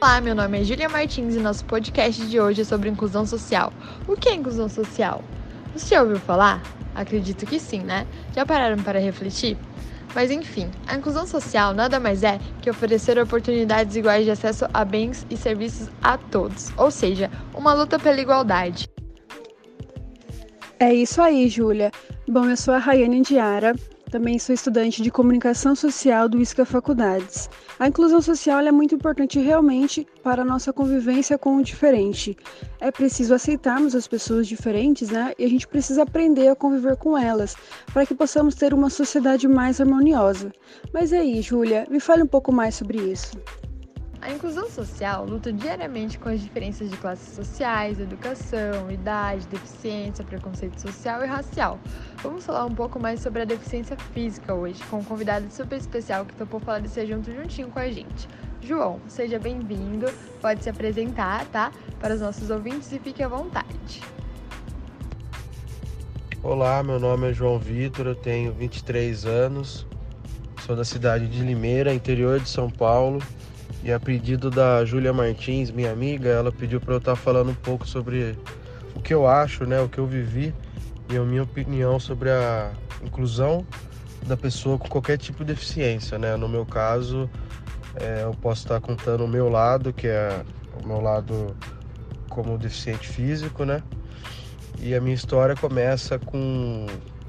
Olá, meu nome é Julia Martins e nosso podcast de hoje é sobre inclusão social. O que é inclusão social? Você já ouviu falar? Acredito que sim, né? Já pararam para refletir? Mas enfim, a inclusão social nada mais é que oferecer oportunidades iguais de acesso a bens e serviços a todos, ou seja, uma luta pela igualdade. É isso aí, Júlia. Bom, eu sou a Rayane Diara, também sou estudante de comunicação social do ISCA Faculdades. A inclusão social é muito importante realmente para a nossa convivência com o diferente. É preciso aceitarmos as pessoas diferentes, né? E a gente precisa aprender a conviver com elas, para que possamos ter uma sociedade mais harmoniosa. Mas aí, Júlia, me fale um pouco mais sobre isso. A inclusão social luta diariamente com as diferenças de classes sociais, educação, idade, deficiência, preconceito social e racial. Vamos falar um pouco mais sobre a deficiência física hoje, com um convidado super especial que topou falar desse junto juntinho com a gente. João, seja bem-vindo, pode se apresentar, tá? Para os nossos ouvintes e fique à vontade. Olá, meu nome é João Vitor, eu tenho 23 anos, sou da cidade de Limeira, interior de São Paulo. E a pedido da Júlia Martins, minha amiga, ela pediu para eu estar tá falando um pouco sobre o que eu acho, né, o que eu vivi e a minha opinião sobre a inclusão da pessoa com qualquer tipo de deficiência, né? No meu caso, é, eu posso estar contando o meu lado, que é o meu lado como deficiente físico, né? E a minha história começa com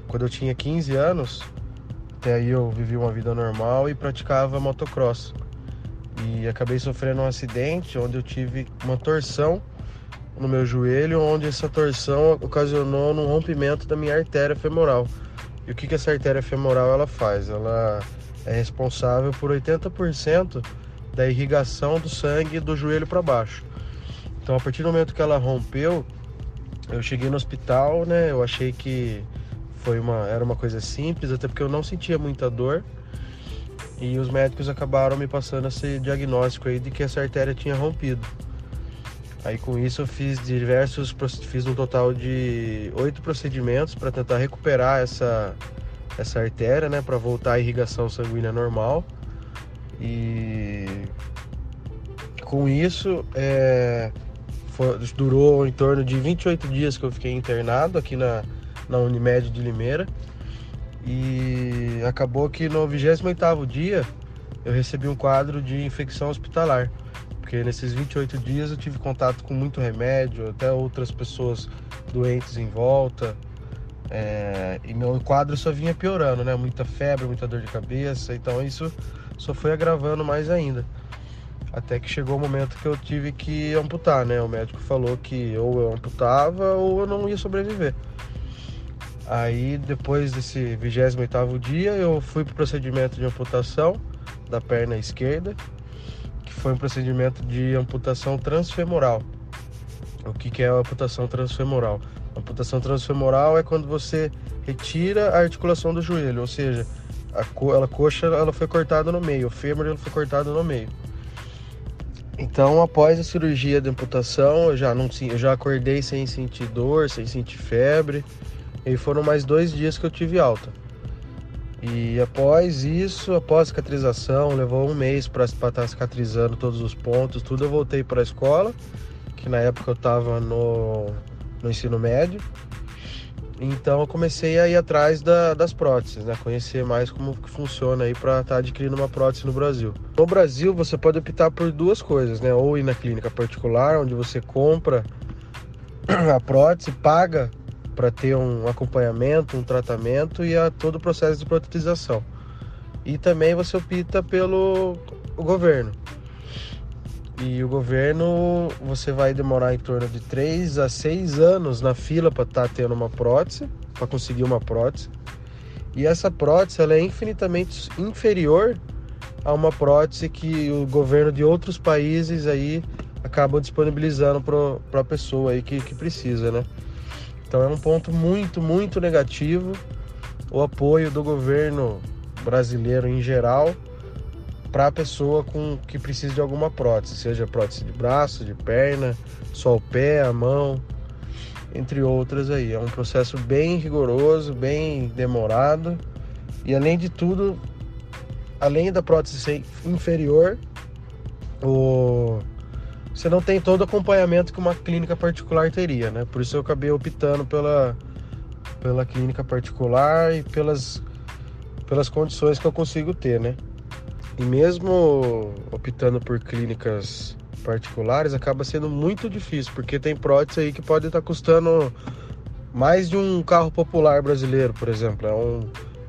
quando eu tinha 15 anos, até aí eu vivi uma vida normal e praticava motocross e acabei sofrendo um acidente onde eu tive uma torção no meu joelho, onde essa torção ocasionou um rompimento da minha artéria femoral. E o que, que essa artéria femoral ela faz? Ela é responsável por 80% da irrigação do sangue do joelho para baixo. Então, a partir do momento que ela rompeu, eu cheguei no hospital, né? Eu achei que foi uma era uma coisa simples, até porque eu não sentia muita dor. E os médicos acabaram me passando esse diagnóstico aí de que essa artéria tinha rompido. Aí com isso eu fiz diversos, fiz um total de oito procedimentos para tentar recuperar essa, essa artéria, né, para voltar à irrigação sanguínea normal. E com isso é, foi, durou em torno de 28 dias que eu fiquei internado aqui na, na Unimed de Limeira. E acabou que no 28º dia eu recebi um quadro de infecção hospitalar. Porque nesses 28 dias eu tive contato com muito remédio, até outras pessoas doentes em volta. É, e meu quadro só vinha piorando, né? Muita febre, muita dor de cabeça. Então isso só foi agravando mais ainda. Até que chegou o momento que eu tive que amputar, né? O médico falou que ou eu amputava ou eu não ia sobreviver. Aí depois desse 28º dia eu fui para o procedimento de amputação da perna esquerda, que foi um procedimento de amputação transfemoral. O que, que é a amputação transfemoral? A amputação transfemoral é quando você retira a articulação do joelho, ou seja, a, co a coxa ela foi cortada no meio, o fêmur ele foi cortado no meio. Então, após a cirurgia de amputação, eu já não eu já acordei sem sentir dor, sem sentir febre. E foram mais dois dias que eu tive alta. E após isso, após a cicatrização, levou um mês para estar tá cicatrizando todos os pontos, tudo. Eu voltei para a escola, que na época eu estava no, no ensino médio. Então eu comecei a ir atrás da, das próteses, né? Conhecer mais como que funciona aí para estar tá adquirindo uma prótese no Brasil. No Brasil você pode optar por duas coisas, né? Ou ir na clínica particular, onde você compra a prótese, paga para ter um acompanhamento, um tratamento e a todo o processo de protetização. E também você opta pelo governo. E o governo você vai demorar em torno de 3 a 6 anos na fila para estar tá tendo uma prótese, para conseguir uma prótese. E essa prótese ela é infinitamente inferior a uma prótese que o governo de outros países aí acabam disponibilizando para a pessoa aí que, que precisa, né? Então é um ponto muito, muito negativo o apoio do governo brasileiro em geral para a pessoa com que precisa de alguma prótese, seja prótese de braço, de perna, só o pé, a mão, entre outras aí. É um processo bem rigoroso, bem demorado e além de tudo, além da prótese ser inferior, o você não tem todo o acompanhamento que uma clínica particular teria, né? Por isso eu acabei optando pela, pela clínica particular e pelas, pelas condições que eu consigo ter, né? E mesmo optando por clínicas particulares, acaba sendo muito difícil, porque tem prótese aí que pode estar custando mais de um carro popular brasileiro, por exemplo. É, um,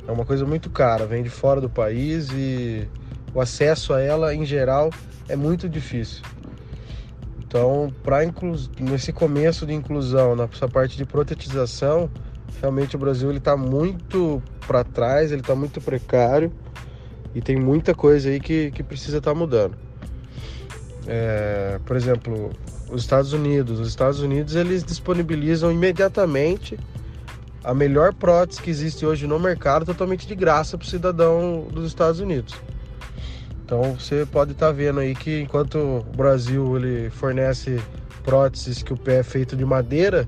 é uma coisa muito cara, vem de fora do país e o acesso a ela, em geral, é muito difícil. Então, para nesse começo de inclusão, nessa parte de protetização, realmente o Brasil ele está muito para trás, ele está muito precário e tem muita coisa aí que, que precisa estar tá mudando. É, por exemplo, os Estados Unidos. Os Estados Unidos eles disponibilizam imediatamente a melhor prótese que existe hoje no mercado totalmente de graça para o cidadão dos Estados Unidos. Então você pode estar tá vendo aí que enquanto o Brasil ele fornece próteses que o pé é feito de madeira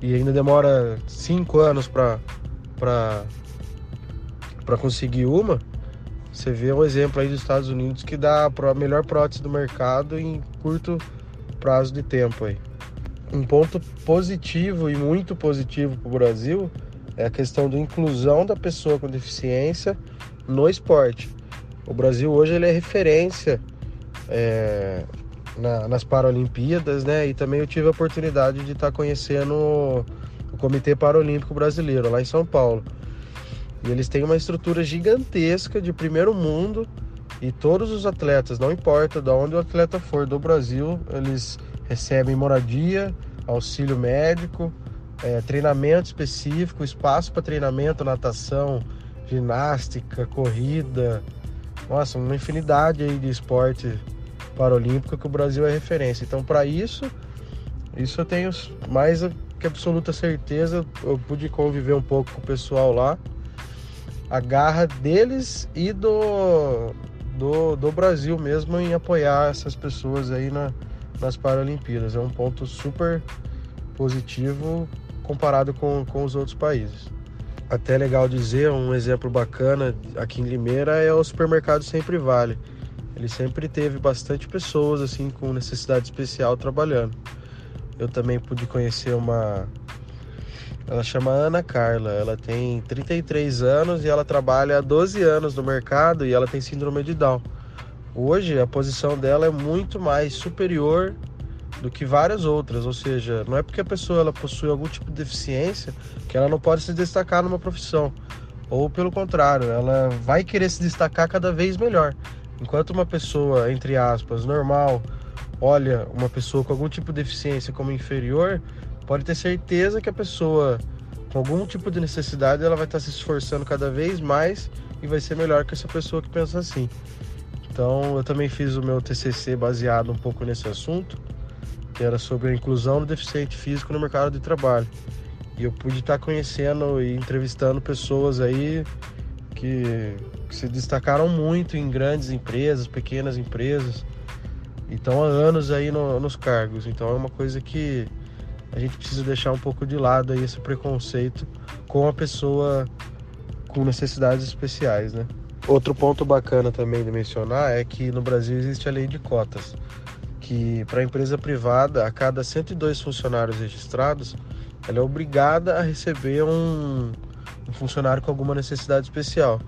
e ainda demora cinco anos para para conseguir uma, você vê um exemplo aí dos Estados Unidos que dá a melhor prótese do mercado em curto prazo de tempo aí. Um ponto positivo e muito positivo para o Brasil é a questão da inclusão da pessoa com deficiência no esporte. O Brasil hoje ele é referência é, na, nas Paralimpíadas, né? E também eu tive a oportunidade de estar tá conhecendo o, Comitê Paralímpico Brasileiro lá em São Paulo. E eles têm uma estrutura gigantesca de primeiro mundo e todos os atletas, não importa de onde o atleta for do Brasil, eles recebem moradia, auxílio médico, é, treinamento específico, espaço para treinamento, natação, ginástica, corrida, nossa, uma infinidade aí de esporte paralímpico que o Brasil é referência. Então, para isso, isso eu tenho mais que absoluta certeza. Eu pude conviver um pouco com o pessoal lá a garra deles e do, do, do Brasil mesmo em apoiar essas pessoas aí na, nas Paralimpíadas. É um ponto super positivo comparado com, com os outros países. Até legal dizer, um exemplo bacana aqui em Limeira é o supermercado Sempre Vale. Ele sempre teve bastante pessoas assim com necessidade especial trabalhando. Eu também pude conhecer uma ela chama Ana Carla, ela tem 33 anos e ela trabalha há 12 anos no mercado e ela tem síndrome de Down. Hoje a posição dela é muito mais superior do que várias outras, ou seja, não é porque a pessoa ela possui algum tipo de deficiência que ela não pode se destacar numa profissão, ou pelo contrário, ela vai querer se destacar cada vez melhor. Enquanto uma pessoa, entre aspas, normal, olha uma pessoa com algum tipo de deficiência como inferior, pode ter certeza que a pessoa com algum tipo de necessidade ela vai estar se esforçando cada vez mais e vai ser melhor que essa pessoa que pensa assim. Então eu também fiz o meu TCC baseado um pouco nesse assunto, que era sobre a inclusão do deficiente físico no mercado de trabalho. E eu pude estar conhecendo e entrevistando pessoas aí que, que se destacaram muito em grandes empresas, pequenas empresas, e estão há anos aí no, nos cargos. Então é uma coisa que a gente precisa deixar um pouco de lado aí esse preconceito com a pessoa com necessidades especiais, né? Outro ponto bacana também de mencionar é que no Brasil existe a lei de cotas, que para a empresa privada, a cada 102 funcionários registrados, ela é obrigada a receber um, um funcionário com alguma necessidade especial.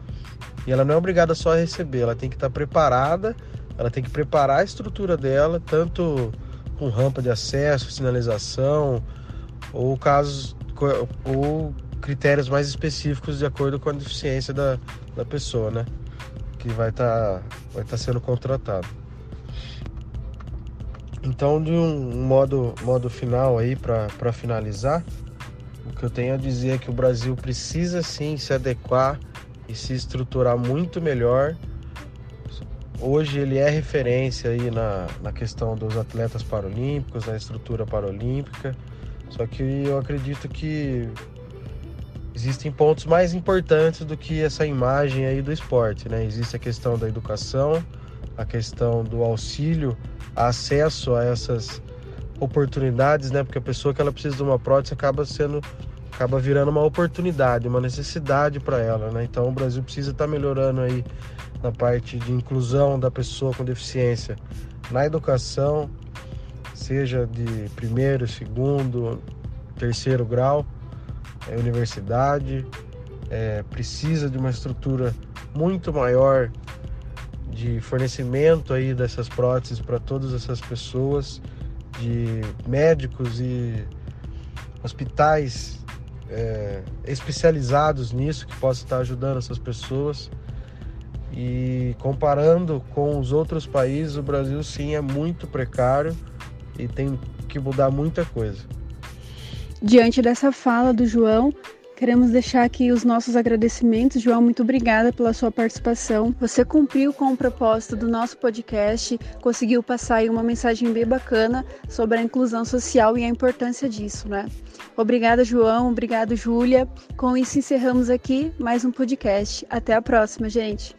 E ela não é obrigada só a receber, ela tem que estar preparada, ela tem que preparar a estrutura dela, tanto com rampa de acesso, sinalização, ou casos ou critérios mais específicos de acordo com a deficiência da, da pessoa, né? Que vai estar tá, vai tá sendo contratado. Então, de um modo, modo final aí para finalizar, o que eu tenho a dizer é que o Brasil precisa sim se adequar e se estruturar muito melhor Hoje ele é referência aí na, na questão dos atletas paralímpicos, na estrutura paralímpica. Só que eu acredito que existem pontos mais importantes do que essa imagem aí do esporte, né? Existe a questão da educação, a questão do auxílio, acesso a essas oportunidades, né? Porque a pessoa que ela precisa de uma prótese acaba sendo acaba virando uma oportunidade, uma necessidade para ela, né? Então o Brasil precisa estar tá melhorando aí na parte de inclusão da pessoa com deficiência na educação, seja de primeiro, segundo, terceiro grau, é, universidade, é, precisa de uma estrutura muito maior de fornecimento aí dessas próteses para todas essas pessoas, de médicos e hospitais é, especializados nisso que possam estar ajudando essas pessoas. E comparando com os outros países, o Brasil sim é muito precário e tem que mudar muita coisa. Diante dessa fala do João, Queremos deixar aqui os nossos agradecimentos. João, muito obrigada pela sua participação. Você cumpriu com o propósito do nosso podcast, conseguiu passar aí uma mensagem bem bacana sobre a inclusão social e a importância disso, né? Obrigada, João. Obrigado, Júlia. Com isso, encerramos aqui mais um podcast. Até a próxima, gente.